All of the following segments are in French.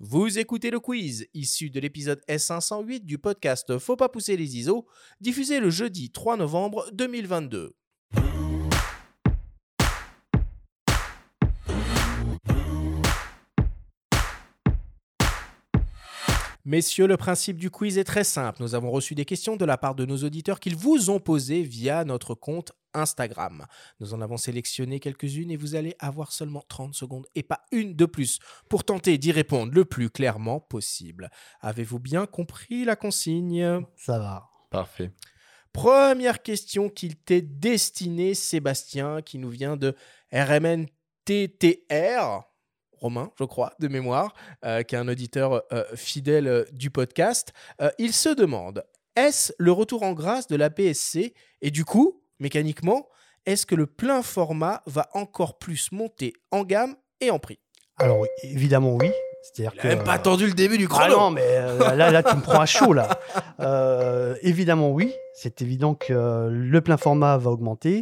Vous écoutez le quiz, issu de l'épisode S508 du podcast Faut pas pousser les ISO, diffusé le jeudi 3 novembre 2022. Messieurs, le principe du quiz est très simple. Nous avons reçu des questions de la part de nos auditeurs qu'ils vous ont posées via notre compte Instagram. Nous en avons sélectionné quelques-unes et vous allez avoir seulement 30 secondes et pas une de plus pour tenter d'y répondre le plus clairement possible. Avez-vous bien compris la consigne? Ça va. Parfait. Première question qu'il t'est destinée, Sébastien, qui nous vient de RMNTTR. Romain, je crois, de mémoire, euh, qui est un auditeur euh, fidèle euh, du podcast. Euh, il se demande est-ce le retour en grâce de la PSC Et du coup, mécaniquement, est-ce que le plein format va encore plus monter en gamme et en prix? Alors, évidemment, oui. C'est-à-dire que. même pas attendu le début du Ah chrono. non, mais euh, là, là, tu me prends à chaud, là. Euh, évidemment, oui. C'est évident que euh, le plein format va augmenter.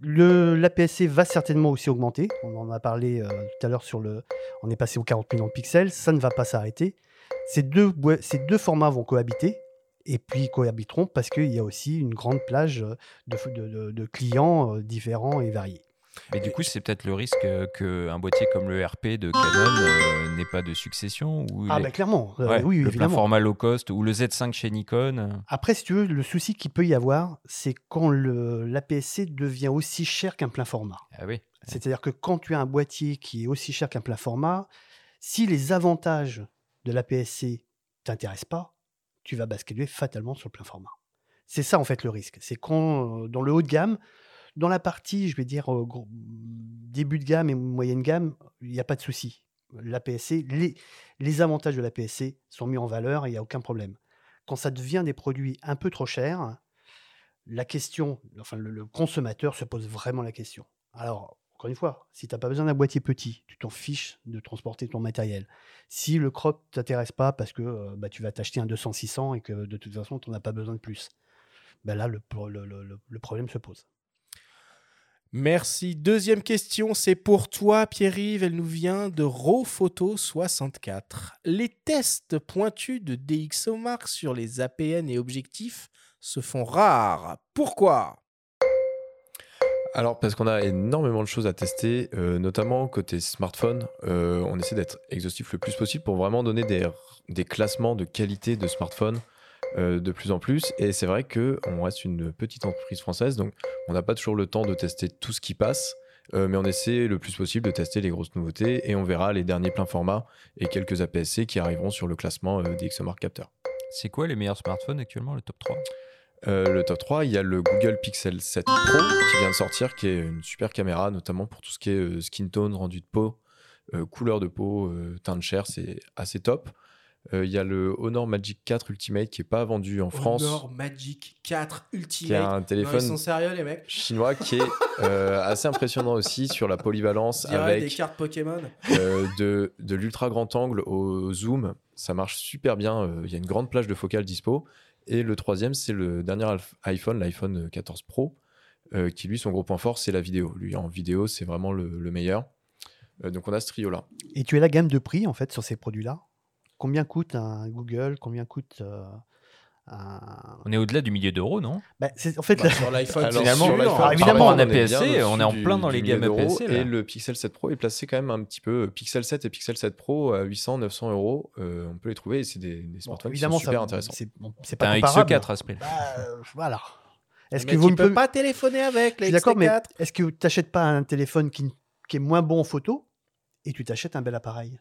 Le, L'APS-C va certainement aussi augmenter. On en a parlé euh, tout à l'heure sur le. On est passé aux 40 millions de pixels. Ça ne va pas s'arrêter. Ces deux, ces deux formats vont cohabiter. Et puis cohabiteront parce qu'il y a aussi une grande plage de, de- de- de clients différents et variés. Mais du coup, c'est peut-être le risque qu'un boîtier comme le RP de Canon euh, n'ait pas de succession ou Ah, les- bah clairement. euh, Ouais, oui, le plein évidemment. format low cost ou le Z5 chez Nikon. Après, si tu veux, le souci qu'il peut y avoir, c'est quand l'APS-C devient aussi cher qu'un plein format. Ah oui. C'est-à-dire que quand tu as un boîtier qui est aussi cher qu'un plein format, si les avantages de l'APS-C t'intéressent pas, tu vas basculer fatalement sur le plein format. C'est ça en fait le risque. C'est quand euh, dans le haut de gamme, dans la partie, je vais dire euh, début de gamme et moyenne gamme, il n'y a pas de souci. L'APS-C, les, les avantages de l'APS-C sont mis en valeur et il n'y a aucun problème. Quand ça devient des produits un peu trop chers, la question, enfin le, le consommateur se pose vraiment la question. Alors, encore une fois, si tu n'as pas besoin d'un boîtier petit, tu t'en fiches de transporter ton matériel. Si le crop ne t'intéresse pas parce que euh, bah, tu vas t'acheter un 200-600 et que de toute façon, tu n'en as pas besoin de plus, ben là, le- le- le- le problème se pose. Merci. Deuxième question, c'est pour toi, Pierre-Yves. Elle nous vient de Rawphoto64. Les tests pointus de DxOMark sur les APN et objectifs se font rares. Pourquoi? Alors, parce qu'on a énormément de choses à tester, euh, notamment côté smartphone. Euh, on essaie d'être exhaustif le plus possible pour vraiment donner des, classements de qualité de smartphone euh, de plus en plus. Et c'est vrai qu'on reste une petite entreprise française, donc on n'a pas toujours le temps de tester tout ce qui passe. mais on essaie le plus possible de tester les grosses nouveautés et on verra les derniers pleins formats et quelques APS-C qui arriveront sur le classement des XMR Capteurs. C'est quoi les meilleurs smartphones actuellement, le top 3 Euh, le top 3, il y a le Google Pixel 7 Pro qui vient de sortir, qui est une super caméra, notamment pour tout ce qui est euh, skin tone, rendu de peau, euh, couleur de peau, teint de chair, c'est assez top. Il y a le Honor Magic 4 Ultimate qui est pas vendu en France, Honor Magic 4 qui est Ultimate. un Non, ils téléphone sont sérieux, les mecs chinois qui est assez impressionnant aussi sur la polyvalence dirait des avec cartes Pokémon. de, de l'ultra grand angle au zoom. Ça marche super bien. Il y a une grande plage de focale dispo. Et le troisième, c'est le dernier iPhone, l'iPhone 14 Pro, euh, qui lui, son gros point fort, c'est la vidéo. Lui, en vidéo, c'est vraiment le, le meilleur. Euh, donc, on a ce trio-là. Et tu as la gamme de prix en fait sur ces produits-là? Combien coûte un Google? Combien coûte euh. On est au-delà du millier d'euros, non? Bah, c'est- En fait, Bah, la- sur l'iPhone, finalement, sur Alors, évidemment, contre, est APS-C, on est en plein du- dans les gammes. APS-C, là. Et le Pixel 7 Pro est placé quand même un petit peu. Pixel 7 et Pixel 7 Pro à 800, 900 euros. euh, on peut les trouver et c'est des, des bon, smartphones qui sont super ça- intéressants. c'est pas un comparable. XE4 à ce prix. Bah, euh, voilà. Est-ce Mais que tu vous ne peux pouvez pas téléphoner avec, les d'accord, mais XT4 est-ce que tu n'achètes pas un téléphone qui, qui est moins bon en photo et tu t'achètes un bel appareil?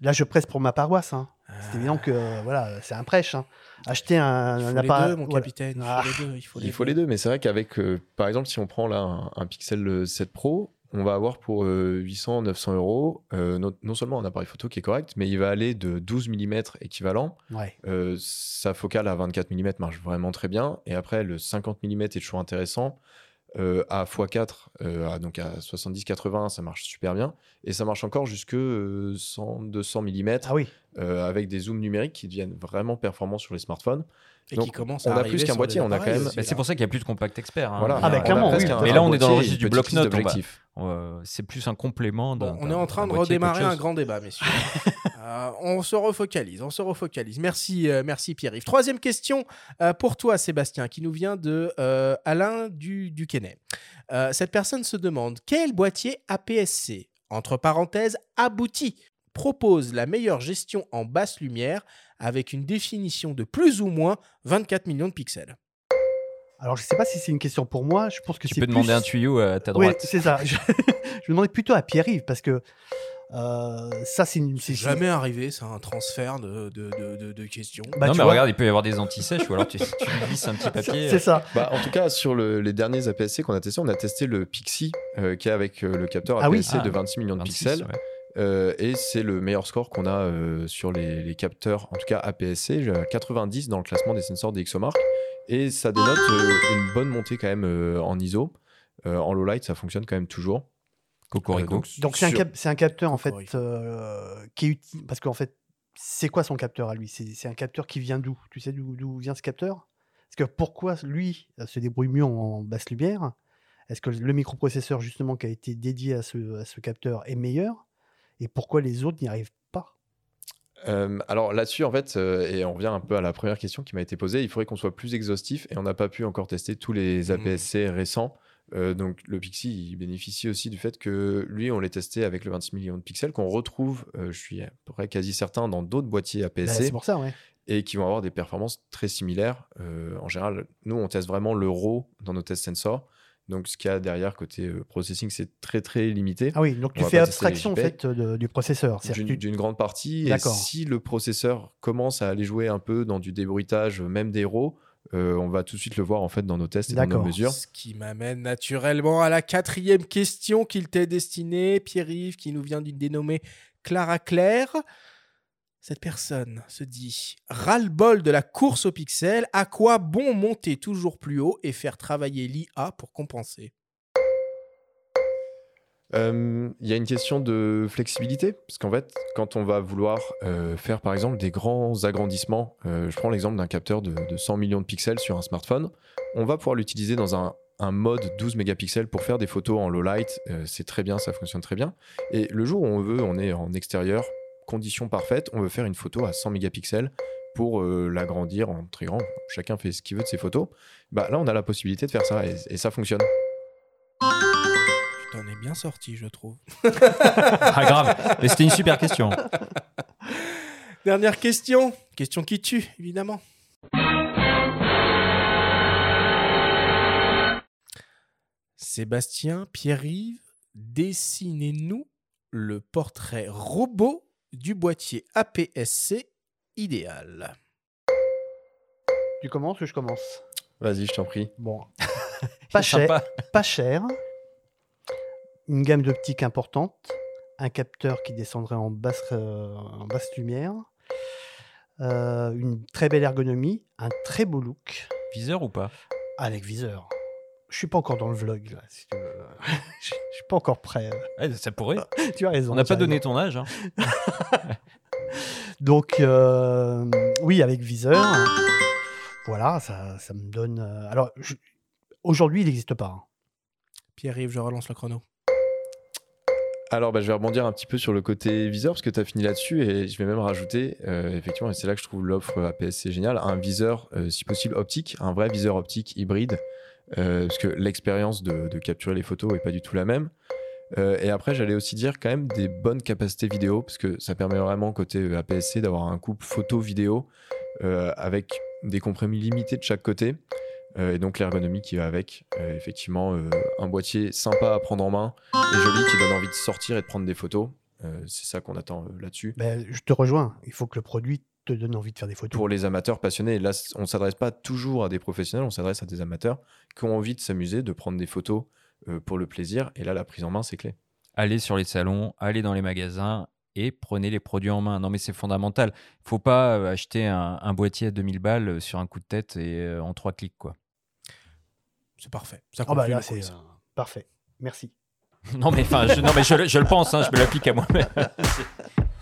Là, je presse pour ma paroisse. hein. C'est évident que euh, voilà, c'est un prêche. hein. Acheter un, Il faut un les appareil. deux, mon voilà. capitaine. Il faut Ah. les deux. Il faut les Il faut les deux, mais c'est vrai qu'avec, euh, par exemple, si on prend là un, un Pixel 7 Pro, on va avoir pour euh, 800, 900 euros euh, non, non seulement un appareil photo qui est correct, mais il va aller de 12 mm équivalent. Ouais. Euh, sa focale à 24 mm marche vraiment très bien. Et après, le 50 mm est toujours intéressant. Euh, à x4, euh, à- donc à 70-80, ça marche super bien. Et ça marche encore jusque euh, 100, 200 mm Ah oui. euh, avec des zooms numériques qui deviennent vraiment performants sur les smartphones. Et Donc, qui commence on a plus qu'un boîtier, on a quand même- Bah, c'est pour ça qu'il n'y a plus de compact expert. hein. Voilà, Ah, bah, clairement, oui. Mais là, on est dans le registre du petite Euh, c'est plus un complément. Bon, on est en train de redémarrer un grand débat, messieurs. Euh, on se refocalise, on se refocalise. Merci, euh, merci Pierre-Yves. Troisième question pour toi, Sébastien, qui nous vient de Alain du. Euh, cette personne se demande quel boîtier APS-C, entre parenthèses abouti, propose la meilleure gestion en basse lumière avec une définition de plus ou moins 24 millions de pixels? Alors, je sais pas si c'est une question pour moi. Je pense que Tu peux demander plus- un tuyau à ta Oui, droite. c'est ça. Je, je demandais plutôt à Pierre-Yves parce que euh, ça, c'est une. C'est c'est- jamais arrivé, c'est un transfert de, de, de- de- de questions. Bah, non, mais vois, regarde, il peut y avoir des anti-sèches ou alors tu, tu glisses un petit papier. C'est ça. Bah, en tout cas, sur le- les derniers APS-C qu'on a testés, on a testé le Pixie, euh, qui est avec euh, le capteur Ah oui. APS-C de Ah, 26 millions de 26, pixels. ouais. Euh, et c'est le meilleur score qu'on a euh, sur les, les capteurs, en tout cas APS-C, j'ai 90 dans le classement des sensors d'Ixomark. Et ça dénote euh, une bonne montée quand même euh, en ISO. Euh, en low light, ça fonctionne quand même toujours. Cocorico. Euh, donc, c'est un, cap- un capteur, en fait, euh, qui est utile. Parce qu'en fait, c'est quoi son capteur à lui? C'est c'est un capteur qui vient d'où? Tu sais d'où d'où vient ce capteur? Parce que pourquoi lui se débrouille mieux en basse lumière? Est-ce que le microprocesseur, justement, qui a été dédié à ce, à ce capteur est meilleur? Et pourquoi les autres n'y arrivent pas Euh, alors là-dessus, en fait, euh, et on revient un peu à la première question qui m'a été posée, il faudrait qu'on soit plus exhaustif et on n'a pas pu encore tester tous les APS-C récents. Euh, donc le Pixie, il bénéficie aussi du fait que lui, on l'a testé avec le 26 millions de pixels qu'on retrouve, euh, je suis à peu près quasi certain, dans d'autres boîtiers Bah, APS-C C'est pour ça, ouais. et qui vont avoir des performances très similaires. Euh, en général, nous, on teste vraiment le RAW dans nos tests sensors. Donc ce qu'il y a derrière côté euh, processing, c'est très très limité. Ah oui, donc On tu fais abstraction, en fait, de- du processeur. D'une tu- grande partie. Et D'accord. si le processeur commence à aller jouer un peu dans du débruitage, même des RAW, euh, on va tout de suite le voir en fait dans nos tests et dans nos D'accord. mesures. Ce qui m'amène naturellement à la quatrième question qu'il t'est destinée, Pierre-Yves, qui nous vient d'une dénommée Clara Claire. Cette personne se dit ras-le-bol de la course au pixel, à quoi bon monter toujours plus haut et faire travailler l'IA pour compenser? Euh, Il y a une question de flexibilité, parce qu'en fait, quand on va vouloir euh, faire par exemple des grands agrandissements, euh, je prends l'exemple d'un capteur de, de 100 millions de pixels sur un smartphone, on va pouvoir l'utiliser dans un, un mode 12 mégapixels pour faire des photos en low light, c'est très bien, ça fonctionne très bien. Et le jour où on veut, on est en extérieur, conditions parfaites, on veut faire une photo à 100 mégapixels pour euh, l'agrandir en très grand, chacun fait ce qu'il veut de ses photos, bah, là on a la possibilité de faire ça et, et ça fonctionne. Tu t'en es bien sorti, je trouve. Ah, grave. Mais c'était une super question. Dernière question, question qui tue, évidemment. Sébastien, Pierre-Yves, dessinez-nous le portrait robot du boîtier APS-C idéal. Tu commences ou je commence? Vas-y, je t'en prie. Bon. pas, cher, Sympa. pas cher. Une gamme d'optique importante. Un capteur qui descendrait en basse, euh, en basse lumière. euh, une très belle ergonomie. Un très beau look. Viseur ou pas? Avec viseur. Je suis pas encore dans le vlog là. si tu veux. Je suis pas encore prêt. Ouais, Ça pourrait. Tu as raison. On n'a pas as donné raison. ton âge. hein. Donc, euh, oui, avec viseur. Voilà, ça, ça me donne. euh, alors, je- aujourd'hui, il n'existe pas. hein. Pierre-Yves, je relance le chrono. Alors, bah, je vais rebondir un petit peu sur le côté viseur parce que tu as fini là-dessus et je vais même rajouter, euh, effectivement, et c'est là que je trouve l'offre APS-C géniale, un viseur, euh, si possible, optique, un vrai viseur optique hybride euh, parce que l'expérience de, capturer les photos est pas du tout la même. Euh, et après, j'allais aussi dire quand même des bonnes capacités vidéo parce que ça permet vraiment, côté APS-C, d'avoir un couple photo-vidéo euh, avec des compromis limités de chaque côté. Et donc l'ergonomie qui va avec. Effectivement, un boîtier sympa à prendre en main et joli qui donne envie de sortir et de prendre des photos. C'est ça qu'on attend là-dessus. Ben, je te rejoins. Il faut que le produit te donne envie de faire des photos. Pour les amateurs passionnés, là, on ne s'adresse pas toujours à des professionnels, on s'adresse à des amateurs qui ont envie de s'amuser, de prendre des photos euh, pour le plaisir. Et là, la prise en main, c'est clé. Allez sur les salons, allez dans les magasins et prenez les produits en main. Non, mais c'est fondamental. Il faut pas euh, acheter un, un boîtier à 2000 balles euh, sur un coup de tête et euh, en trois clics. quoi. C'est parfait. Ça bah là, le c'est euh, parfait. Merci. Non, mais, enfin, je, non, mais je, le- je le pense, hein, je me l'applique à moi-même.